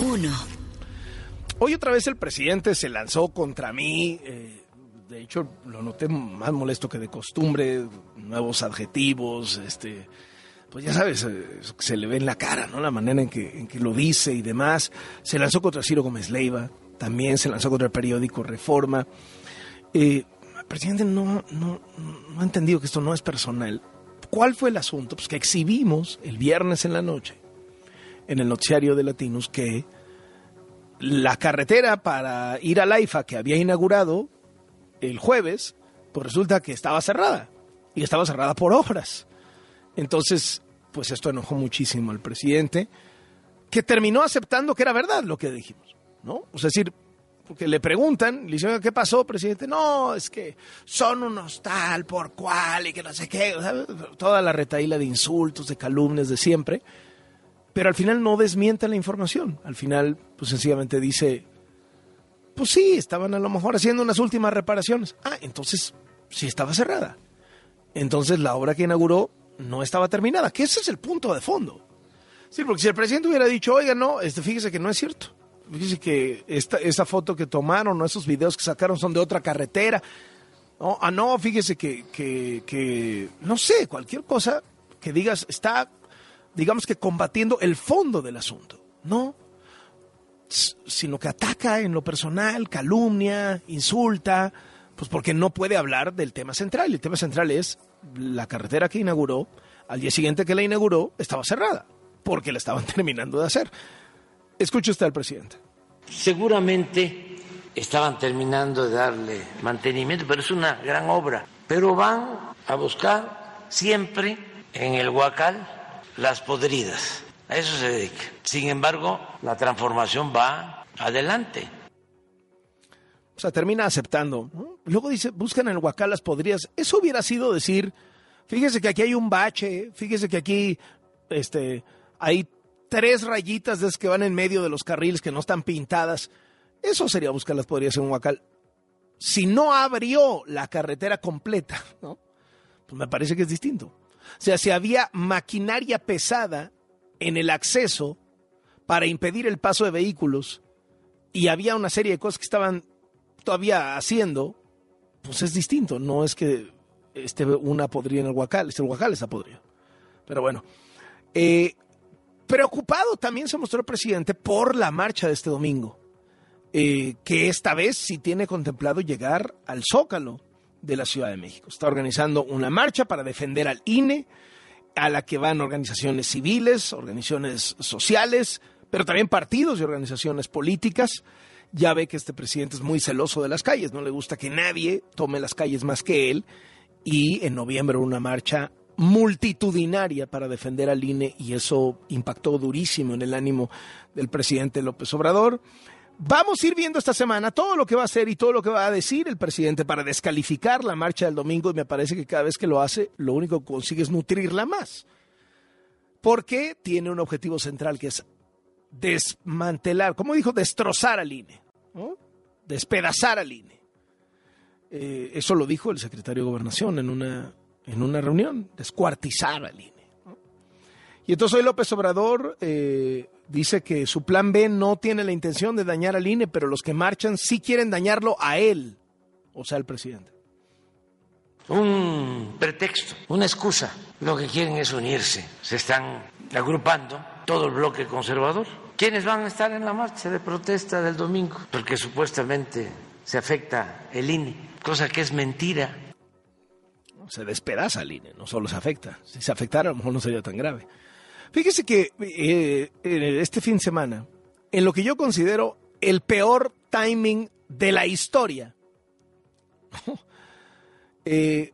1. Hoy otra vez el presidente se lanzó contra mí. eh, de hecho, lo noté más molesto que de costumbre. Nuevos adjetivos, este, pues ya sabes, eh, se le ve en la cara, ¿no? La manera en que, en que lo dice y demás. Se lanzó contra Ciro Gómez Leiva. También se lanzó contra el periódico Reforma. Eh, el presidente no, no, no ha entendido que esto no es personal. ¿Cuál fue el asunto? Pues que exhibimos el viernes en la noche en el noticiario de Latinos que la carretera para ir a Laifa que había inaugurado el jueves, pues resulta que estaba cerrada y estaba cerrada por obras. Entonces, pues esto enojó muchísimo al presidente, que terminó aceptando que era verdad lo que dijimos, ¿no? O sea, es decir, porque le preguntan, le dicen, ¿qué pasó, presidente? No, es que son unos tal por cual y que no sé qué, toda la retaíla de insultos, de calumnias de siempre pero al final no desmienta la información. Al final, pues sencillamente dice, pues sí, estaban a lo mejor haciendo unas últimas reparaciones. Ah, entonces sí estaba cerrada. Entonces la obra que inauguró no estaba terminada, que ese es el punto de fondo. Sí, porque si el presidente hubiera dicho, oiga, no, este, fíjese que no es cierto. Fíjese que esta, esa foto que tomaron o esos videos que sacaron son de otra carretera. No, ah, no, fíjese que, que, no sé, cualquier cosa que digas está digamos que combatiendo el fondo del asunto, no, sino que ataca en lo personal, calumnia, insulta, pues porque no puede hablar del tema central. El tema central es la carretera que inauguró, al día siguiente que la inauguró, estaba cerrada, porque la estaban terminando de hacer. Escuche usted al presidente. Seguramente estaban terminando de darle mantenimiento, pero es una gran obra. Pero van a buscar siempre en el Huacal las podridas. A eso se dedica. Sin embargo, la transformación va adelante. O sea, termina aceptando. Luego dice, buscan en el Huacal las podridas. Eso hubiera sido decir, fíjese que aquí hay un bache, fíjese que aquí este, hay tres rayitas de esas que van en medio de los carriles que no están pintadas. Eso sería buscar las podridas en un Huacal. Si no abrió la carretera completa, ¿no? pues me parece que es distinto. O sea, si había maquinaria pesada en el acceso para impedir el paso de vehículos y había una serie de cosas que estaban todavía haciendo, pues es distinto. No es que esté una podrida en el Huacal, este el Huacal está. Pero bueno, eh, preocupado también se mostró el presidente por la marcha de este domingo, eh, que esta vez sí tiene contemplado llegar al Zócalo de la Ciudad de México. Está organizando una marcha para defender al INE, a la que van organizaciones civiles, organizaciones sociales, pero también partidos y organizaciones políticas. Ya ve que este presidente es muy celoso de las calles, no le gusta que nadie tome las calles más que él. Y en noviembre una marcha multitudinaria para defender al INE y eso impactó durísimo en el ánimo del presidente López Obrador. Vamos a ir viendo esta semana todo lo que va a hacer y todo lo que va a decir el presidente para descalificar la marcha del domingo y me parece que cada vez que lo hace lo único que consigue es nutrirla más. Porque tiene un objetivo central que es desmantelar, como dijo, destrozar al INE, despedazar al INE. Eh, eso lo dijo el secretario de Gobernación en una, en una reunión, descuartizar al INE. Y entonces hoy López Obrador eh, dice que su plan B no tiene la intención de dañar al INE, pero los que marchan sí quieren dañarlo a él, o sea, al presidente. Un pretexto, una excusa. Lo que quieren es unirse. Se están agrupando todo el bloque conservador. ¿Quiénes van a estar en la marcha de protesta del domingo? Porque supuestamente se afecta el INE, cosa que es mentira. Se despedaza al INE, no solo se afecta. Si se afectara, a lo mejor no sería tan grave. Fíjese que eh, este fin de semana, en lo que yo considero el peor timing de la historia, eh,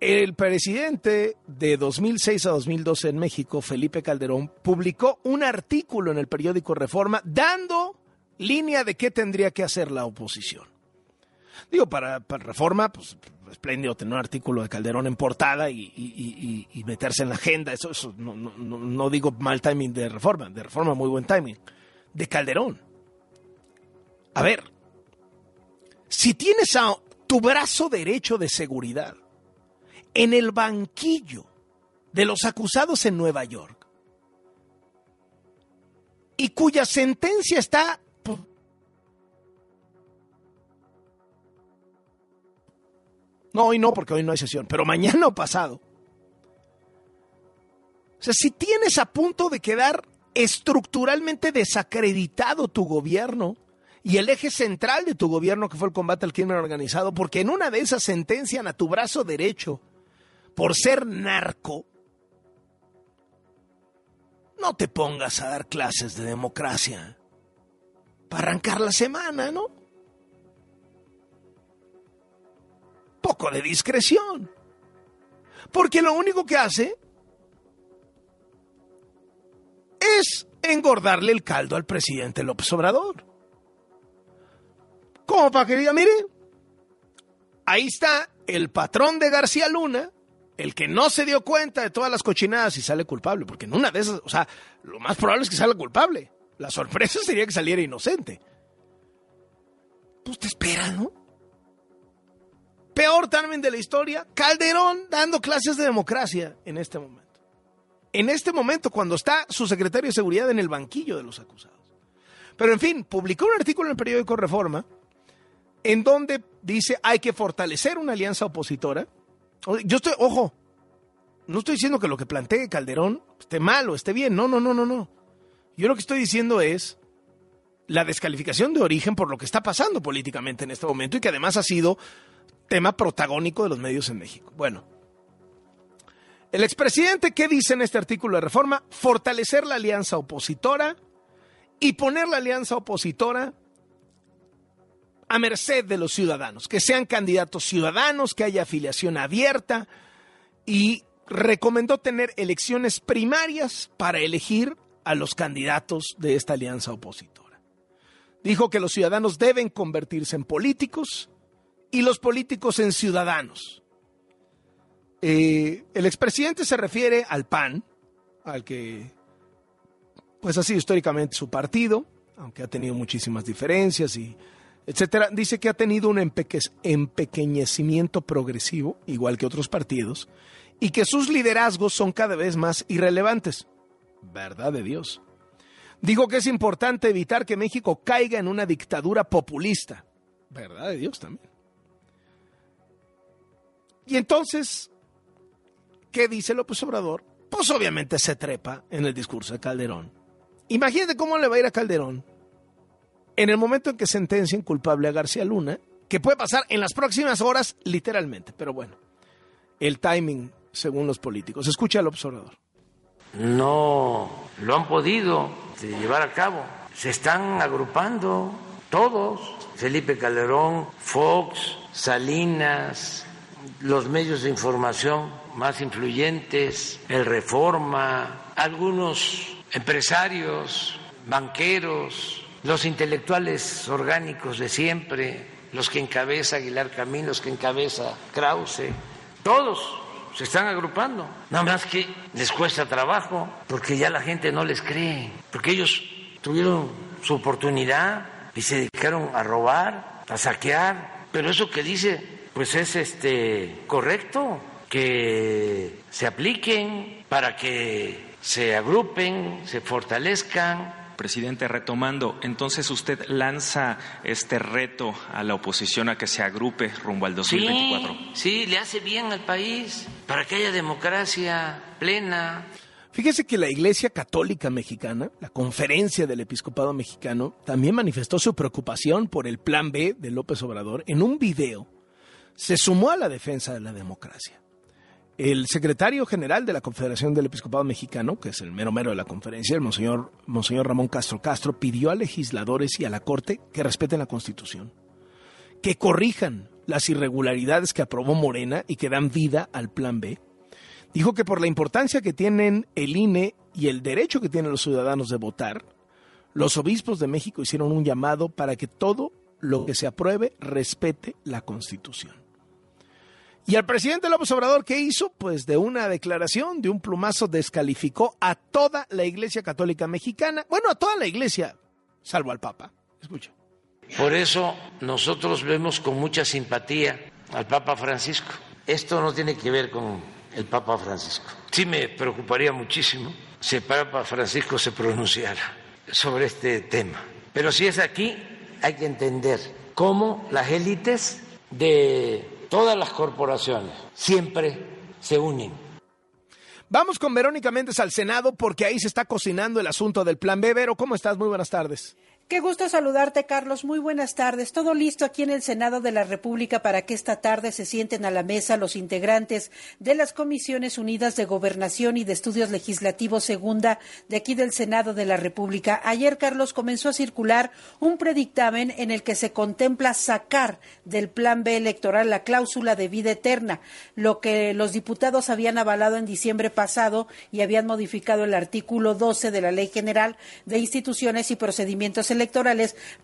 el presidente de 2006 a 2012 en México, Felipe Calderón, publicó un artículo en el periódico Reforma dando línea de qué tendría que hacer la oposición. Digo, para, para Reforma, pues espléndido tener un artículo de Calderón en portada y, meterse en la agenda. Eso, no, no, digo mal timing de Reforma, de Reforma muy buen timing. De Calderón. A ver, si tienes a tu brazo derecho de seguridad en el banquillo de los acusados en Nueva York, y cuya sentencia está... No, hoy no, porque hoy no hay sesión, pero mañana o pasado. O sea, si tienes a punto de quedar estructuralmente desacreditado tu gobierno y el eje central de tu gobierno, que fue el combate al crimen organizado, porque en una de esas sentencian a tu brazo derecho por ser narco, no te pongas a dar clases de democracia para arrancar la semana, ¿no? Poco de discreción. Porque lo único que hace es engordarle el caldo al presidente López Obrador. Como para que diga, mire, ahí está el patrón de García Luna, el que no se dio cuenta de todas las cochinadas y sale culpable, porque en una de esas, o sea, lo más probable es que salga culpable. La sorpresa sería que saliera inocente. Pues te espera, ¿no? Peor también de la historia, Calderón dando clases de democracia en este momento. En este momento, cuando está su secretario de Seguridad en el banquillo de los acusados. Pero en fin, publicó un artículo en el periódico Reforma en donde dice hay que fortalecer una alianza opositora yo estoy, ojo, no estoy diciendo que lo que plantee Calderón esté mal o esté bien, no, no, no, no, no. Yo lo que estoy diciendo es la descalificación de origen por lo que está pasando políticamente en este momento y que además ha sido tema protagónico de los medios en México. Bueno, el expresidente, ¿qué dice en este artículo de reforma? Fortalecer la alianza opositora y poner la alianza opositora a merced de los ciudadanos, que sean candidatos ciudadanos, que haya afiliación abierta y recomendó tener elecciones primarias para elegir a los candidatos de esta alianza opositora. Dijo que los ciudadanos deben convertirse en políticos y los políticos en ciudadanos. Eh, el expresidente se refiere al PAN, al que pues ha sido históricamente su partido, aunque ha tenido muchísimas diferencias y etcétera, dice que ha tenido un empequeñecimiento progresivo, igual que otros partidos, y que sus liderazgos son cada vez más irrelevantes. Verdad de Dios. Dijo que es importante evitar que México caiga en una dictadura populista. Verdad de Dios también. Y entonces, ¿qué dice López Obrador? Pues obviamente se trepa en el discurso de Calderón. Imagínate cómo le va a ir a Calderón en el momento en que sentencien culpable a García Luna, que puede pasar en las próximas horas, literalmente, pero bueno, el timing según los políticos. Escucha al observador. No lo han podido llevar a cabo. Se están agrupando todos. Felipe Calderón, Fox, Salinas, los medios de información más influyentes, el Reforma, algunos empresarios, banqueros, los intelectuales orgánicos de siempre, los que encabeza Aguilar Camín, los que encabeza Krause, todos se están agrupando. Nada más que les cuesta trabajo porque ya la gente no les cree, porque ellos tuvieron su oportunidad y se dedicaron a robar, a saquear, pero eso que dice pues es este correcto que se apliquen para que se agrupen, se fortalezcan Presidente, retomando, entonces usted lanza este reto a la oposición a que se agrupe rumbo al 2024. Sí, sí, le hace bien al país para que haya democracia plena. Fíjese que la Iglesia Católica Mexicana, la Conferencia del Episcopado Mexicano, también manifestó su preocupación por el Plan B de López Obrador en un video. Se sumó a la defensa de la democracia. El secretario general de la Confederación del Episcopado Mexicano, que es el mero mero de la conferencia, el monseñor, monseñor Ramón Castro Castro, pidió a legisladores y a la Corte que respeten la Constitución, que corrijan las irregularidades que aprobó Morena y que dan vida al Plan B. Dijo que por la importancia que tienen el INE y el derecho que tienen los ciudadanos de votar, los obispos de México hicieron un llamado para que todo lo que se apruebe respete la Constitución. Y el presidente López Obrador, ¿qué hizo? Pues de una declaración, de un plumazo, descalificó a toda la Iglesia Católica Mexicana, bueno, a toda la Iglesia, salvo al Papa. Escucha. Por eso nosotros vemos con mucha simpatía al Papa Francisco. Esto no tiene que ver con el Papa Francisco. Sí me preocuparía muchísimo si el Papa Francisco se pronunciara sobre este tema. Pero si es aquí, hay que entender cómo las élites de todas las corporaciones siempre se unen. Vamos con Verónica Méndez al Senado porque ahí se está cocinando el asunto del Plan B. Vero, ¿cómo estás? Muy buenas tardes. Qué gusto saludarte, Carlos. Muy buenas tardes. Todo listo aquí en el Senado de la República para que esta tarde se sienten a la mesa los integrantes de las Comisiones Unidas de Gobernación y de Estudios Legislativos Segunda de aquí del Senado de la República. Ayer, Carlos, comenzó a circular un predictamen en el que se contempla sacar del Plan B electoral la cláusula de vida eterna, lo que los diputados habían avalado en diciembre pasado y habían modificado el artículo 12 de la Ley General de Instituciones y Procedimientos electorales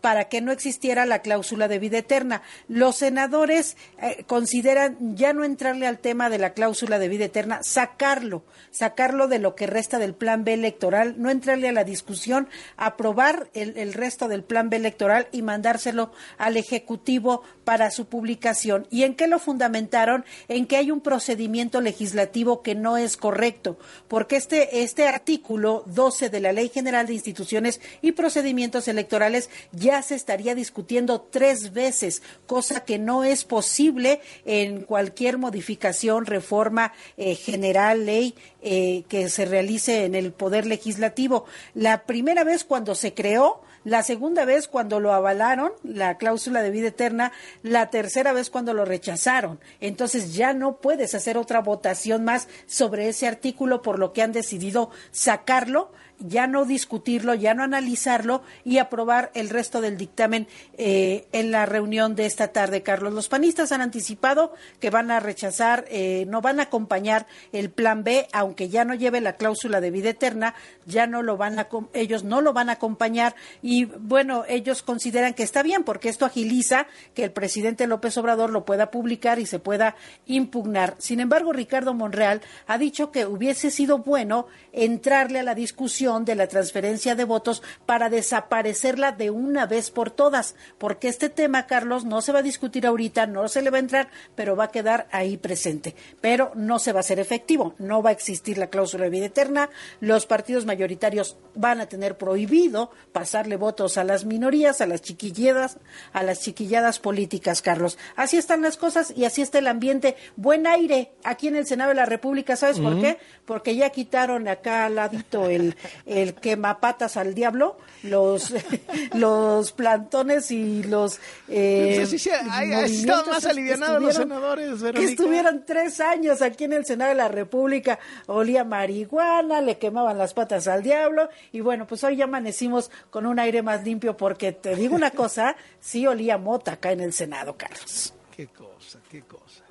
para que no existiera la cláusula de vida eterna. Los senadores eh, consideran ya no entrarle al tema de la cláusula de vida eterna, sacarlo, sacarlo de lo que resta del plan B electoral, no entrarle a la discusión, aprobar el, el resto del plan B electoral y mandárselo al Ejecutivo para su publicación. ¿Y en qué lo fundamentaron? En que hay un procedimiento legislativo que no es correcto, porque este, este artículo 12 de la Ley General de Instituciones y Procedimientos Electorales electorales ya se estaría discutiendo tres veces, cosa que no es posible en cualquier modificación, reforma eh, general, ley eh, que se realice en el Poder Legislativo. La primera vez cuando se creó, la segunda vez cuando lo avalaron, la cláusula de vida eterna, la tercera vez cuando lo rechazaron. Entonces ya no puedes hacer otra votación más sobre ese artículo, por lo que han decidido sacarlo ya no discutirlo, ya no analizarlo y aprobar el resto del dictamen eh, en la reunión de esta tarde, Carlos. Los panistas han anticipado que van a rechazar, eh, no van a acompañar el plan B, aunque ya no lleve la cláusula de vida eterna, ya no lo van a, ellos no lo van a acompañar y bueno, ellos consideran que está bien porque esto agiliza que el presidente López Obrador lo pueda publicar y se pueda impugnar. Sin embargo, Ricardo Monreal ha dicho que hubiese sido bueno entrarle a la discusión de la transferencia de votos para desaparecerla de una vez por todas, porque este tema, Carlos, no se va a discutir ahorita, no se le va a entrar, pero va a quedar ahí presente. Pero no se va a hacer efectivo, no va a existir la cláusula de vida eterna, los partidos mayoritarios van a tener prohibido pasarle votos a las minorías, a las chiquilladas, a las chiquilladas políticas, Carlos. Así están las cosas y así está el ambiente. Buen aire aquí en el Senado de la República, ¿sabes por qué? Porque ya quitaron acá al ladito el, el quemapatas al diablo, los, los plantones y los... Eh, sí, sí, estado más alivianados los senadores, Que estuvieron tres años aquí en el Senado de la República, olía marihuana, le quemaban las patas al diablo, y bueno, pues hoy ya amanecimos con un aire más limpio, porque te digo una cosa, sí olía mota acá en el Senado, Carlos. Qué cosa, qué cosa.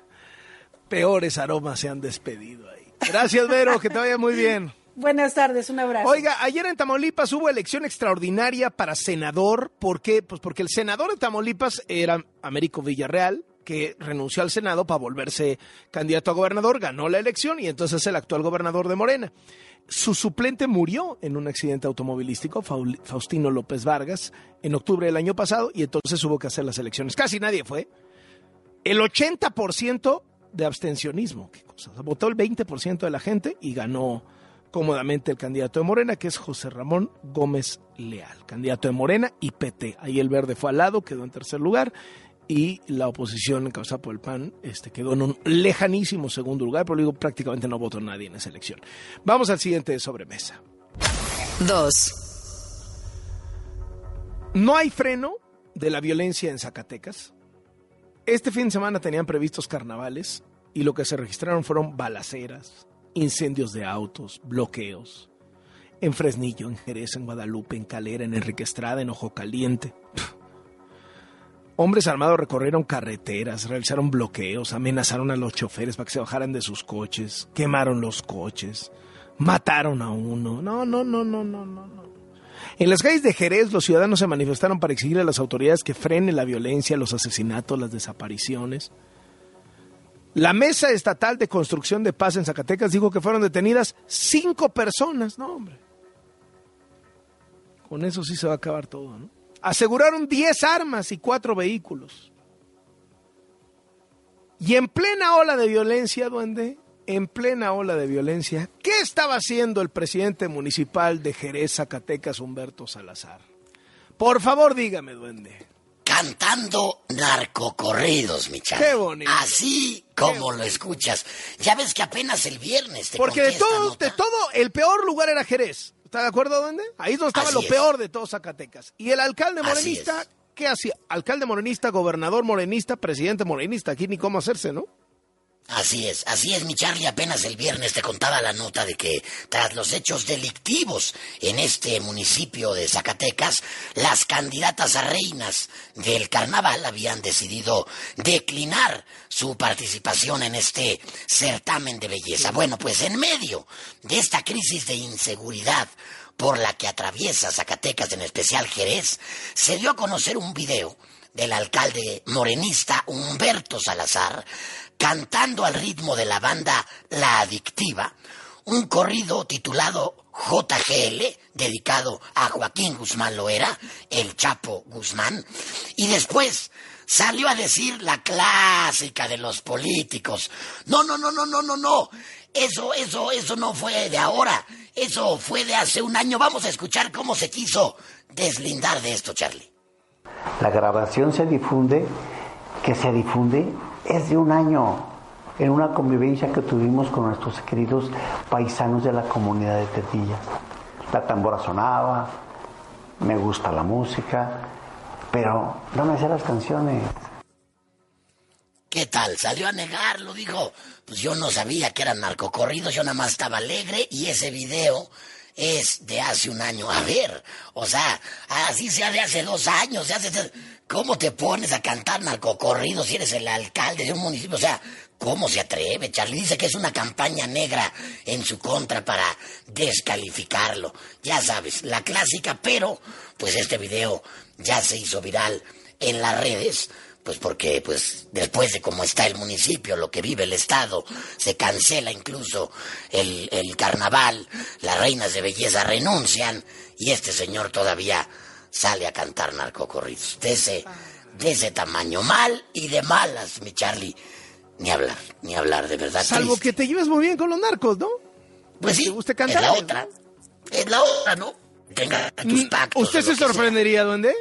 Peores aromas se han despedido ahí. Gracias, Vero, que te vaya muy bien. Buenas tardes, un abrazo. Oiga, ayer en Tamaulipas hubo elección extraordinaria para senador. ¿Por qué? Pues porque el senador de Tamaulipas era Américo Villarreal, que renunció al Senado para volverse candidato a gobernador, ganó la elección y entonces es el actual gobernador de Morena. Su suplente murió en un accidente automovilístico, Faustino López Vargas, en octubre del año pasado y entonces hubo que hacer las elecciones. Casi nadie fue. El 80% de abstencionismo, ¿qué cosa? Votó el 20% de la gente y ganó cómodamente el candidato de Morena, que es José Ramón Gómez Leal, candidato de Morena y PT. Ahí el verde fue al lado, quedó en tercer lugar y la oposición encabezada por el PAN este, quedó en un lejanísimo segundo lugar, pero digo, prácticamente no votó nadie en esa elección. Vamos al siguiente de sobremesa. Dos. No hay freno de la violencia en Zacatecas. Este fin de semana tenían previstos carnavales y lo que se registraron fueron balaceras, incendios de autos, bloqueos. En Fresnillo, en Jerez, en Guadalupe, en Calera, en Enrique Estrada, en Ojo Caliente. Hombres armados recorrieron carreteras, realizaron bloqueos, amenazaron a los choferes para que se bajaran de sus coches, quemaron los coches, mataron a uno. No, no, no, no, no, no. En las calles de Jerez, los ciudadanos se manifestaron para exigir a las autoridades que frenen la violencia, los asesinatos, las desapariciones. La Mesa Estatal de Construcción de Paz en Zacatecas dijo que fueron detenidas cinco personas. No, hombre. Con eso sí se va a acabar todo, ¿no? Aseguraron diez armas y cuatro vehículos. Y en plena ola de violencia, duende, en plena ola de violencia, ¿qué estaba haciendo el presidente municipal de Jerez, Zacatecas, Humberto Salazar? Por favor, dígame, duende. Cantando narcocorridos, mi chavo. Qué bonito. Así como lo escuchas. Ya ves que apenas el viernes te Porque de todo, nota. de todo, el peor lugar era Jerez. ¿Está de acuerdo, duende? Ahí es donde estaba Así lo es. peor de todo Zacatecas. Y el alcalde morenista. ¿qué hacía? Alcalde morenista, gobernador morenista, presidente morenista. Aquí ni cómo hacerse, ¿no? Así es, así es, mi Charlie. Apenas el viernes te contaba la nota de que tras los hechos delictivos en este municipio de Zacatecas, las candidatas a reinas del carnaval habían decidido declinar su participación en este certamen de belleza. Bueno, pues en medio de esta crisis de inseguridad por la que atraviesa Zacatecas, en especial Jerez, se dio a conocer un video del alcalde morenista Humberto Salazar cantando al ritmo de la banda La Adictiva, un corrido titulado JGL, dedicado a Joaquín Guzmán Loera, el Chapo Guzmán, y después salió a decir la clásica de los políticos. No, no, no, no, no, no, no. Eso, eso, eso no fue de ahora. Eso fue de hace un año. Vamos a escuchar cómo se quiso deslindar de esto, Charlie. La grabación se difunde, que se difunde es de un año, en una convivencia que tuvimos con nuestros queridos paisanos de la comunidad de Tetilla. La tambora sonaba, me gusta la música, pero no me sé las canciones. ¿Qué tal? Salió a negarlo, dijo. Pues yo no sabía que eran narcocorridos, yo nada más estaba alegre y ese video es de hace un año. A ver, o sea, así sea de hace dos años, de hace... ¿Cómo te pones a cantar narcocorridos si eres el alcalde de un municipio? O sea, ¿cómo se atreve? Charlie dice que es una campaña negra en su contra para descalificarlo. Ya sabes, la clásica, pero pues este video ya se hizo viral en las redes pues porque pues después de cómo está el municipio, lo que vive el Estado, se cancela incluso el, el carnaval, las reinas de belleza renuncian y este señor todavía sale a cantar narcocorridos. De ese, de ese tamaño, mal y de malas, mi Charlie. Ni hablar, ni hablar, de verdad. Salvo triste. que te lleves muy bien con los narcos, ¿no? Pues sí, te guste cantar. es la otra. Es la otra, ¿no? Tenga tus Mm, pactos. ¿Usted se sorprendería, duende?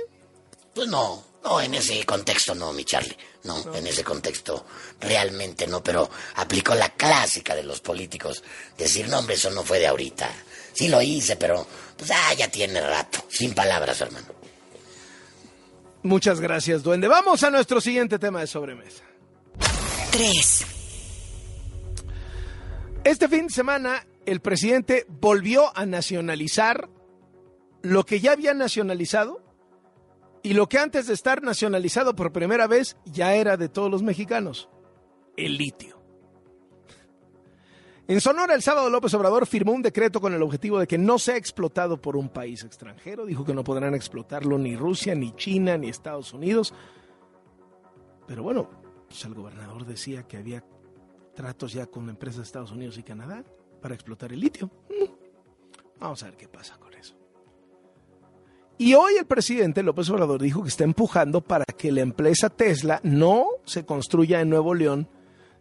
Pues no, no, en ese contexto no, mi Charlie. No, en ese contexto realmente no, pero aplicó la clásica de los políticos. Decir, no, hombre, eso no fue de ahorita. Sí lo hice, pero pues ah, ya tiene rato. Sin palabras, hermano. Muchas gracias, duende. Vamos a nuestro siguiente tema de sobremesa. 3, Este fin de semana, el presidente volvió a nacionalizar lo que ya había nacionalizado y lo que antes de estar nacionalizado por primera vez ya era de todos los mexicanos, el litio. En Sonora, el sábado López Obrador firmó un decreto con el objetivo de que no sea explotado por un país extranjero. Dijo que no podrán explotarlo ni Rusia, ni China, ni Estados Unidos. Pero bueno, pues el gobernador decía que había tratos ya con empresas de Estados Unidos y Canadá para explotar el litio. Vamos a ver qué pasa con eso. Y hoy el presidente López Obrador dijo que está empujando para que la empresa Tesla no se construya en Nuevo León,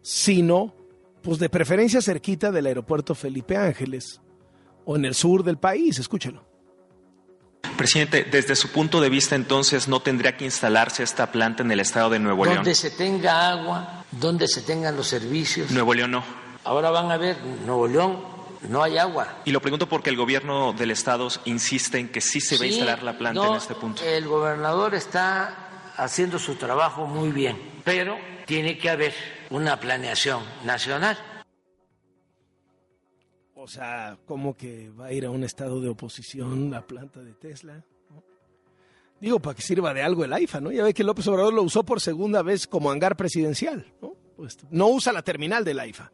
sino pues de preferencia cerquita del aeropuerto Felipe Ángeles o en el sur del país, escúchelo. Presidente, desde su punto de vista entonces no tendría que instalarse esta planta en el estado de Nuevo León. Donde se tenga agua, donde se tengan los servicios. Nuevo León no. Ahora van a ver, Nuevo León no hay agua. Y lo pregunto porque el gobierno del estado insiste en que sí se va a instalar la planta no, en este punto. El gobernador está haciendo su trabajo muy bien, pero tiene que haber una planeación nacional. O sea, como que va a ir a un estado de oposición la planta de Tesla. Digo, para que sirva de algo el AIFA, ¿no? Ya ve que López Obrador lo usó por segunda vez como hangar presidencial, ¿no? Pues no usa la terminal del AIFA.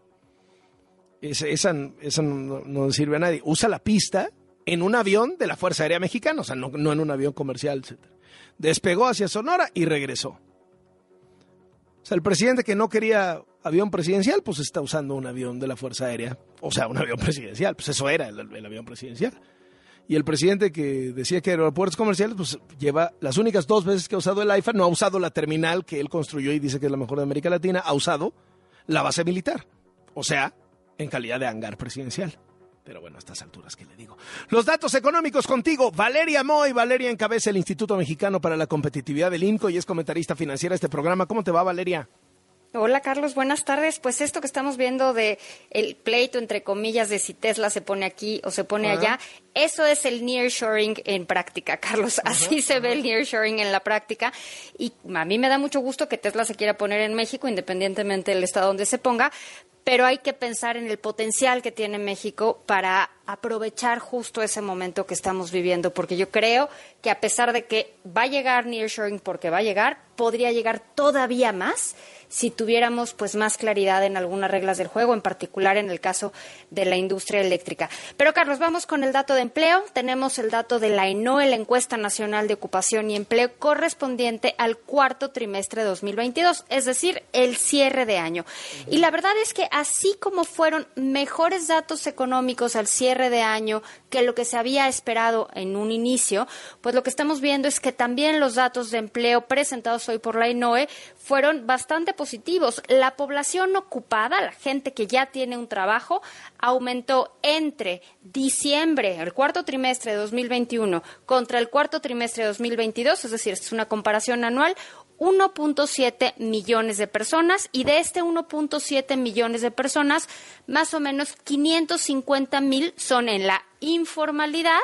Esa, esa, no sirve a nadie. Usa la pista en un avión de la Fuerza Aérea Mexicana, o sea, no, no en un avión comercial, etc. Despegó hacia Sonora y regresó. O sea, el presidente que no quería avión presidencial, pues está usando un avión de la Fuerza Aérea. O sea, un avión presidencial, pues eso era el, el avión presidencial. Y el presidente que decía que aeropuertos comerciales, pues lleva las únicas dos veces que ha usado el AIFA, no ha usado la terminal que él construyó y dice que es la mejor de América Latina, ha usado la base militar. O sea, en calidad de hangar presidencial. Pero bueno, a estas alturas, ¿qué le digo? Los datos económicos contigo. Valeria Moy. Valeria encabeza el Instituto Mexicano para la Competitividad del INCO y es comentarista financiera de este programa. ¿Cómo te va, Valeria? Hola Carlos, buenas tardes. Pues esto que estamos viendo de el pleito entre comillas de si Tesla se pone aquí o se pone allá, eso es el nearshoring en práctica, Carlos. Así se ve el nearshoring en la práctica y a mí me da mucho gusto que Tesla se quiera poner en México independientemente del estado donde se ponga, pero hay que pensar en el potencial que tiene México para aprovechar justo ese momento que estamos viviendo, porque yo creo que a pesar de que va a llegar nearshoring porque va a llegar, podría llegar todavía más si tuviéramos pues más claridad en algunas reglas del juego, en particular en el caso de la industria eléctrica. Pero Carlos, vamos con el dato de empleo. Tenemos el dato de la ENOE, la encuesta nacional de ocupación y empleo correspondiente al cuarto trimestre de 2022, es decir, el cierre de año. Y la verdad es que así como fueron mejores datos económicos al cierre de año que lo que se había esperado en un inicio, pues lo que estamos viendo es que también los datos de empleo presentados hoy por la ENOE fueron bastante positivos. La población ocupada, la gente que ya tiene un trabajo, aumentó entre diciembre, el cuarto trimestre de 2021, contra el cuarto trimestre de 2022, es decir, es una comparación anual, 1.7 millones de personas y de este 1.7 millones de personas, más o menos 550 mil son en la informalidad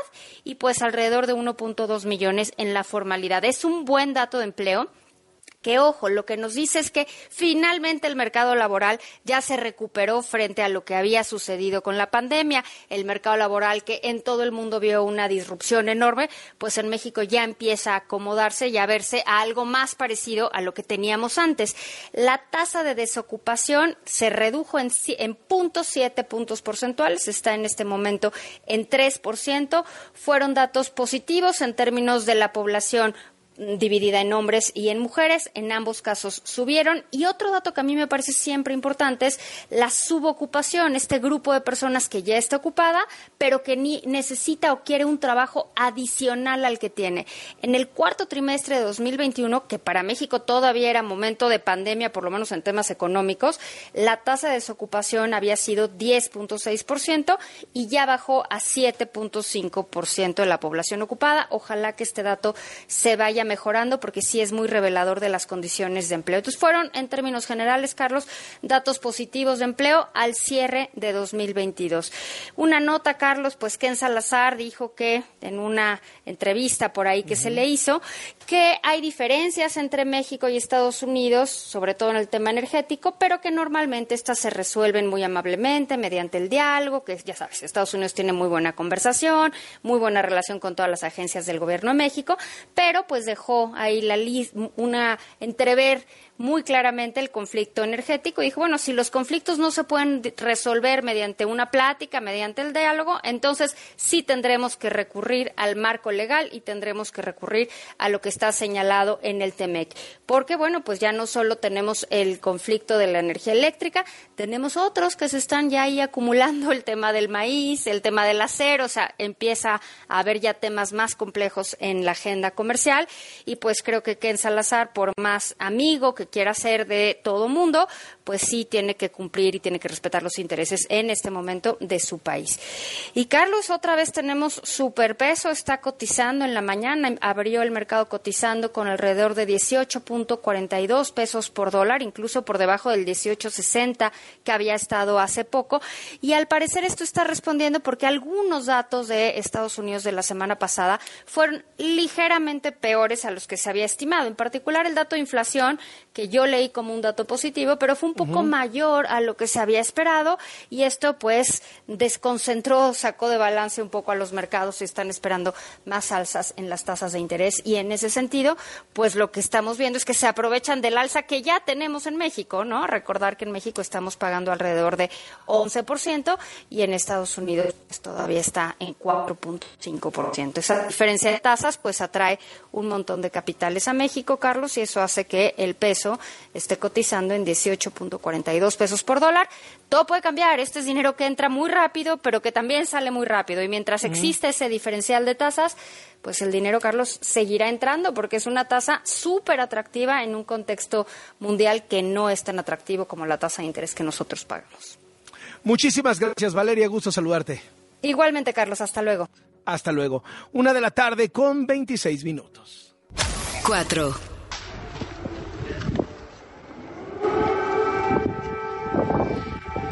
y pues alrededor de 1.2 millones en la formalidad. Es un buen dato de empleo que ojo, lo que nos dice es que finalmente el mercado laboral ya se recuperó frente a lo que había sucedido con la pandemia. El mercado laboral que en todo el mundo vio una disrupción enorme, pues en México ya empieza a acomodarse y a verse a algo más parecido a lo que teníamos antes. La tasa de desocupación se redujo en, en puntos siete puntos porcentuales, está en este momento en 3%. Fueron datos positivos en términos de la población dividida en hombres y en mujeres. En ambos casos subieron. Y otro dato que a mí me parece siempre importante es la subocupación, este grupo de personas que ya está ocupada, pero que ni necesita o quiere un trabajo adicional al que tiene. En el cuarto trimestre de 2021, que para México todavía era momento de pandemia, por lo menos en temas económicos, la tasa de desocupación había sido 10.6% y ya bajó a 7.5% de la población ocupada. Ojalá que este dato se vaya mejorando porque sí es muy revelador de las condiciones de empleo. Entonces fueron, en términos generales, Carlos, datos positivos de empleo al cierre de 2022. Una nota, Carlos, pues Ken Salazar dijo que en una entrevista por ahí que se le hizo, que hay diferencias entre México y Estados Unidos, sobre todo en el tema energético, pero que normalmente estas se resuelven muy amablemente mediante el diálogo, que ya sabes, Estados Unidos tiene muy buena conversación, muy buena relación con todas las agencias del gobierno de México, pero pues de dejó ahí la una entrever muy claramente el conflicto energético. Dijo, bueno, si los conflictos no se pueden resolver mediante una plática, mediante el diálogo, entonces sí tendremos que recurrir al marco legal y tendremos que recurrir a lo que está señalado en el TEMEC. Porque, bueno, pues ya no solo tenemos el conflicto de la energía eléctrica, tenemos otros que se están ya ahí acumulando, el tema del maíz, el tema del acero, o sea, empieza a haber ya temas más complejos en la agenda comercial y pues creo que Ken Salazar, por más amigo que quiera ser de todo mundo, pues sí tiene que cumplir y tiene que respetar los intereses en este momento de su país. Y Carlos, otra vez tenemos superpeso, está cotizando en la mañana, abrió el mercado cotizando con alrededor de 18.42 pesos por dólar, incluso por debajo del 18.60 que había estado hace poco. Y al parecer esto está respondiendo porque algunos datos de Estados Unidos de la semana pasada fueron ligeramente peores a los que se había estimado. En particular el dato de inflación que yo leí como un dato positivo, pero fue un poco mayor a lo que se había esperado y esto pues desconcentró, sacó de balance un poco a los mercados y están esperando más alzas en las tasas de interés y en ese sentido pues lo que estamos viendo es que se aprovechan del alza que ya tenemos en México, ¿no? Recordar que en México estamos pagando alrededor de 11% y en Estados Unidos pues, todavía está en 4.5%. Esa diferencia de tasas pues atrae un montón de capitales a México, Carlos, y eso hace que el peso esté cotizando en 18.42 pesos por dólar. Todo puede cambiar. Este es dinero que entra muy rápido, pero que también sale muy rápido. Y mientras existe ese diferencial de tasas, pues el dinero, Carlos, seguirá entrando porque es una tasa súper atractiva en un contexto mundial que no es tan atractivo como la tasa de interés que nosotros pagamos. Muchísimas gracias, Valeria. Gusto saludarte. Igualmente, Carlos. Hasta luego. Hasta luego. Una de la tarde con 26 minutos. 4.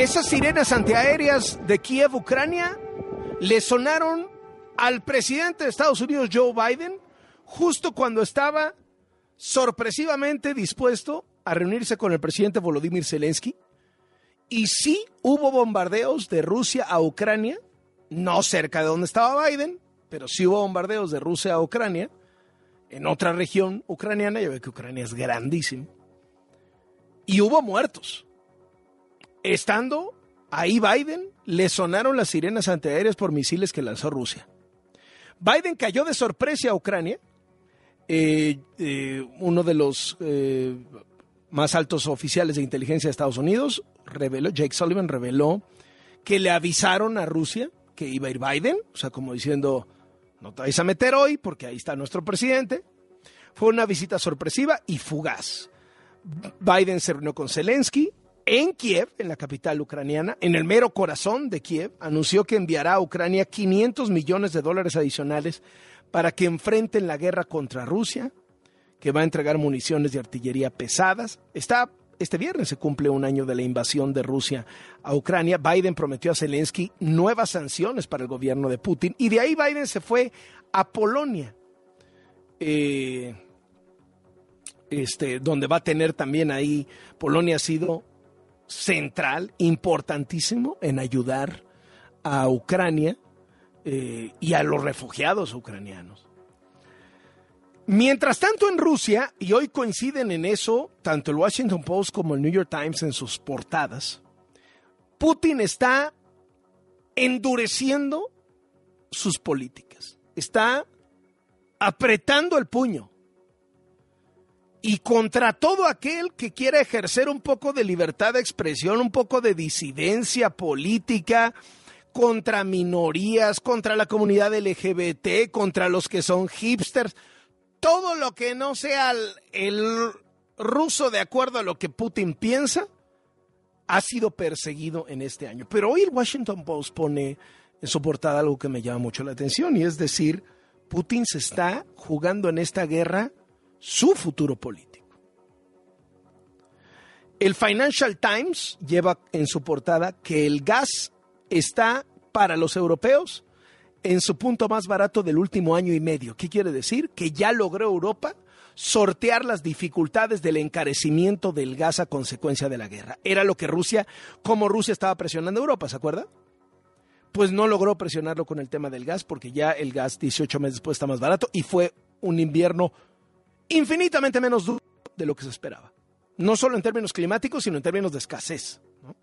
Esas sirenas antiaéreas de Kiev, Ucrania, le sonaron al presidente de Estados Unidos, Joe Biden, justo cuando estaba sorpresivamente dispuesto a reunirse con el presidente Volodymyr Zelensky. Y sí hubo bombardeos de Rusia a Ucrania, no cerca de donde estaba Biden, pero sí hubo bombardeos de Rusia a Ucrania, en otra región ucraniana, ya ve que Ucrania es grandísimo, y hubo muertos. Estando ahí Biden, le sonaron las sirenas antiaéreas por misiles que lanzó Rusia. Biden cayó de sorpresa a Ucrania. Eh, eh, uno de los eh, más altos oficiales de inteligencia de Estados Unidos reveló, Jake Sullivan reveló que le avisaron a Rusia que iba a ir Biden, o sea, como diciendo, no te vais a meter hoy porque ahí está nuestro presidente. Fue una visita sorpresiva y fugaz. Biden se reunió con Zelensky, en Kiev, en la capital ucraniana, en el mero corazón de Kiev, anunció que enviará a Ucrania 500 millones de dólares adicionales para que enfrenten la guerra contra Rusia, que va a entregar municiones de artillería pesadas. Está, este viernes se cumple un año de la invasión de Rusia a Ucrania. Biden prometió a Zelensky nuevas sanciones para el gobierno de Putin y de ahí Biden se fue a Polonia. Eh, este, donde va a tener también ahí, Polonia ha sido central, importantísimo en ayudar a Ucrania eh, y a los refugiados ucranianos. Mientras tanto en Rusia, y hoy coinciden en eso tanto el Washington Post como el New York Times en sus portadas, Putin está endureciendo sus políticas, está apretando el puño y contra todo aquel que quiera ejercer un poco de libertad de expresión, un poco de disidencia política, contra minorías, contra la comunidad LGBT, contra los que son hipsters, todo lo que no sea el, el ruso de acuerdo a lo que Putin piensa, ha sido perseguido en este año. Pero hoy el Washington Post pone en su portada algo que me llama mucho la atención y es decir, Putin se está jugando en esta guerra su futuro político. El Financial Times lleva en su portada que el gas está para los europeos en su punto más barato del último año y medio. ¿Qué quiere decir? Que ya logró Europa sortear las dificultades del encarecimiento del gas a consecuencia de la guerra. Era lo que Rusia, como Rusia estaba presionando a Europa, ¿se acuerda? Pues no logró presionarlo con el tema del gas porque ya el gas 18 meses después está más barato y fue un invierno infinitamente menos duro de lo que se esperaba. No solo en términos climáticos, sino en términos de escasez. O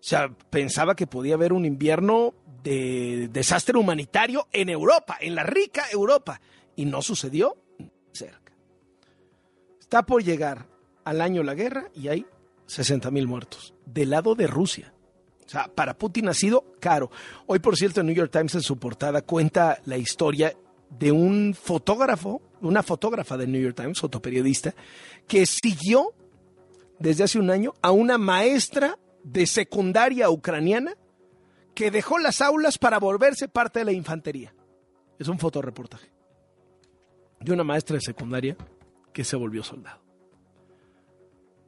sea, pensaba que podía haber un invierno de desastre humanitario en Europa, en la rica Europa. Y no sucedió cerca. Está por llegar al año la guerra y hay 60 mil muertos. Del lado de Rusia. O sea, para Putin ha sido caro. Hoy, por cierto, el New York Times en su portada cuenta la historia de un fotógrafo, una fotógrafa del New York Times, fotoperiodista, que siguió desde hace un año a una maestra de secundaria ucraniana que dejó las aulas para volverse parte de la infantería. Es un fotoreportaje de una maestra de secundaria que se volvió soldado.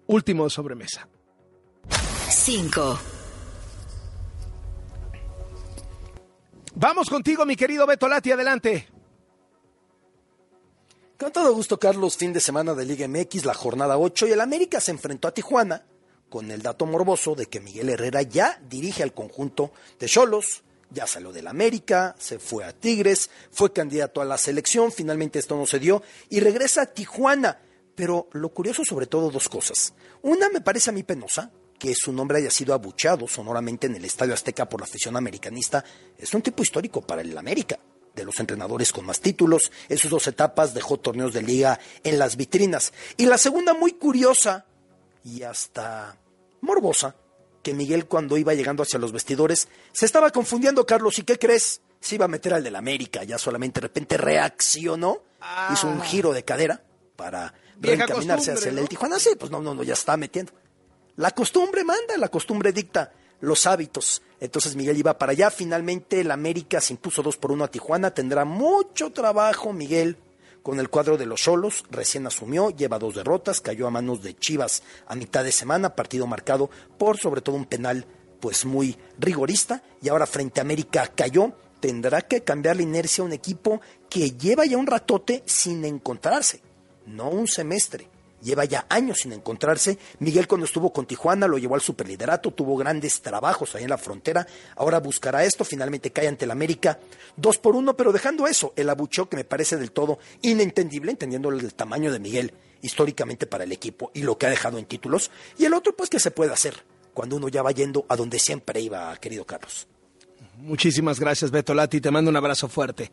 Último de sobremesa. 5. Vamos contigo, mi querido Beto Lati, adelante. Con todo gusto, Carlos, fin de semana de Liga MX, la jornada 8, y el América se enfrentó a Tijuana con el dato morboso de que Miguel Herrera ya dirige al conjunto de Cholos, ya salió del América, se fue a Tigres, fue candidato a la selección, finalmente esto no se dio, y regresa a Tijuana. Pero lo curioso sobre todo dos cosas. Una me parece a mí penosa, que su nombre haya sido abucheado sonoramente en el Estadio Azteca por la afición americanista, es un tipo histórico para el América de los entrenadores con más títulos. En sus dos etapas dejó torneos de liga en las vitrinas. Y la segunda muy curiosa y hasta morbosa, que Miguel cuando iba llegando hacia los vestidores se estaba confundiendo, Carlos, ¿y qué crees? Se iba a meter al del América, ya solamente de repente reaccionó, hizo un giro de cadera para reencaminarse hacia el Tijuana. Sí, pues no, no, no, ya está metiendo. La costumbre manda, la costumbre dicta. Los hábitos. Entonces Miguel iba para allá. Finalmente el América se impuso 2 por 1 a Tijuana. Tendrá mucho trabajo Miguel con el cuadro de los Cholos. Recién asumió, lleva dos derrotas, cayó a manos de Chivas a mitad de semana, partido marcado por sobre todo un penal pues muy rigorista. Y ahora frente a América cayó. Tendrá que cambiar la inercia a un equipo que lleva ya un ratote sin encontrarse, no un semestre lleva ya años sin encontrarse. Miguel cuando estuvo con Tijuana lo llevó al superliderato, tuvo grandes trabajos ahí en la frontera, ahora buscará esto, finalmente cae ante el América dos por uno, pero dejando eso, el abucheo que me parece del todo inentendible, entendiendo el tamaño de Miguel históricamente para el equipo y lo que ha dejado en títulos, y el otro pues que se puede hacer cuando uno ya va yendo a donde siempre iba, querido Carlos. Muchísimas gracias, Beto Lati, te mando un abrazo fuerte.